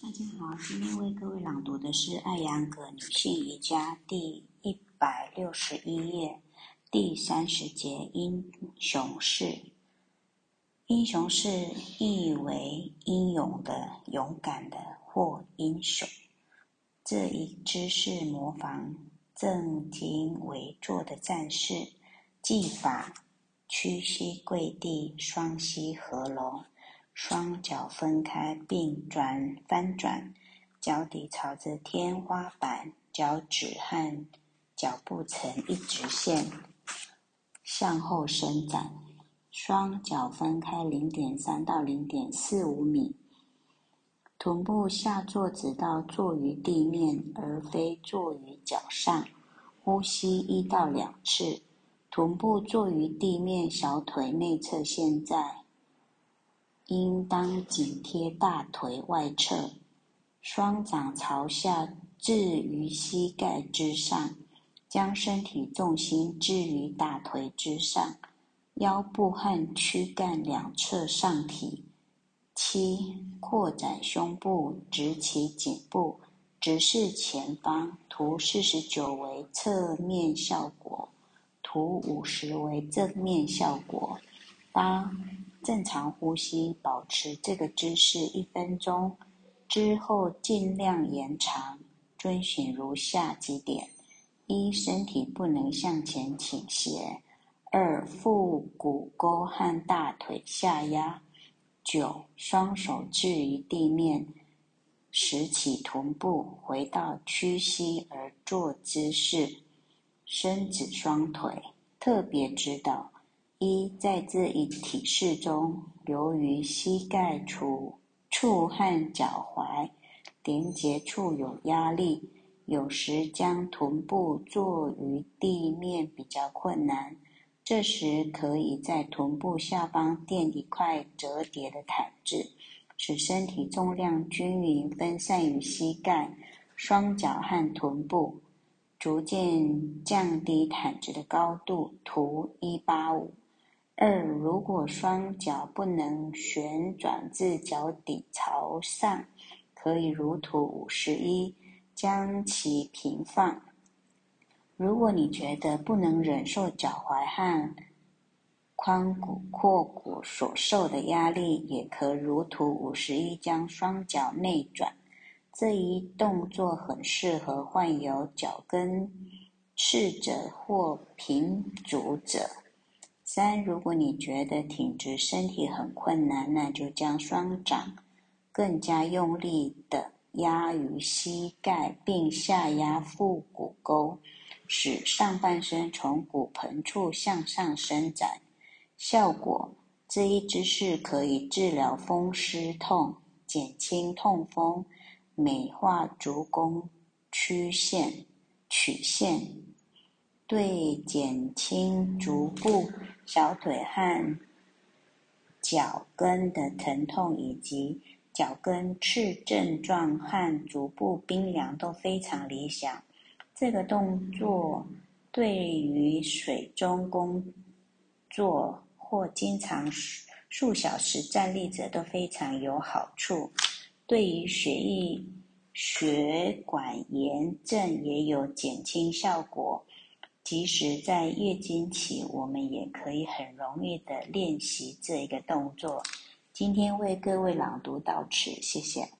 大家好，今天为各位朗读的是《艾扬格女性瑜伽》第一百六十一页第三十节“英雄式”。英雄式意为英勇的、勇敢的或英雄。这一姿势模仿正襟危坐的战士，技法屈膝跪地，双膝合拢。双脚分开并转翻转，脚底朝着天花板，脚趾和脚部成一直线向后伸展。双脚分开零点三到零点四五米，臀部下坐直到坐于地面，而非坐于脚上。呼吸一到两次，臀部坐于地面，小腿内侧现在。应当紧贴大腿外侧，双掌朝下置于膝盖之上，将身体重心置于大腿之上，腰部和躯干两侧上提。七、扩展胸部，直起颈部，直视前方。图四十九为侧面效果，图五十为正面效果。八。正常呼吸，保持这个姿势一分钟，之后尽量延长。遵循如下几点：一、身体不能向前倾斜；二、腹股沟和大腿下压；九、双手置于地面，拾起臀部，回到屈膝而坐姿势，伸直双腿。特别指导。一，在这一体式中，由于膝盖处处和脚踝连接处有压力，有时将臀部坐于地面比较困难。这时，可以在臀部下方垫一块折叠的毯子，使身体重量均匀分散于膝盖、双脚和臀部，逐渐降低毯子的高度。图一八五。二，如果双脚不能旋转至脚底朝上，可以如图五十一，将其平放。如果你觉得不能忍受脚踝和髋骨阔骨所受的压力，也可如图五十一，将双脚内转。这一动作很适合患有脚跟赤者或平足者。三，如果你觉得挺直身体很困难，那就将双掌更加用力的压于膝盖，并下压腹股沟，使上半身从骨盆处向上伸展。效果：这一姿势可以治疗风湿痛、减轻痛风、美化足弓曲线曲线，对减轻足部。小腿和脚跟的疼痛，以及脚跟刺症状和足部冰凉都非常理想。这个动作对于水中工作或经常数小时站立者都非常有好处。对于血液血管炎症也有减轻效果。其实，在月经期，我们也可以很容易的练习这一个动作。今天为各位朗读到此，谢谢。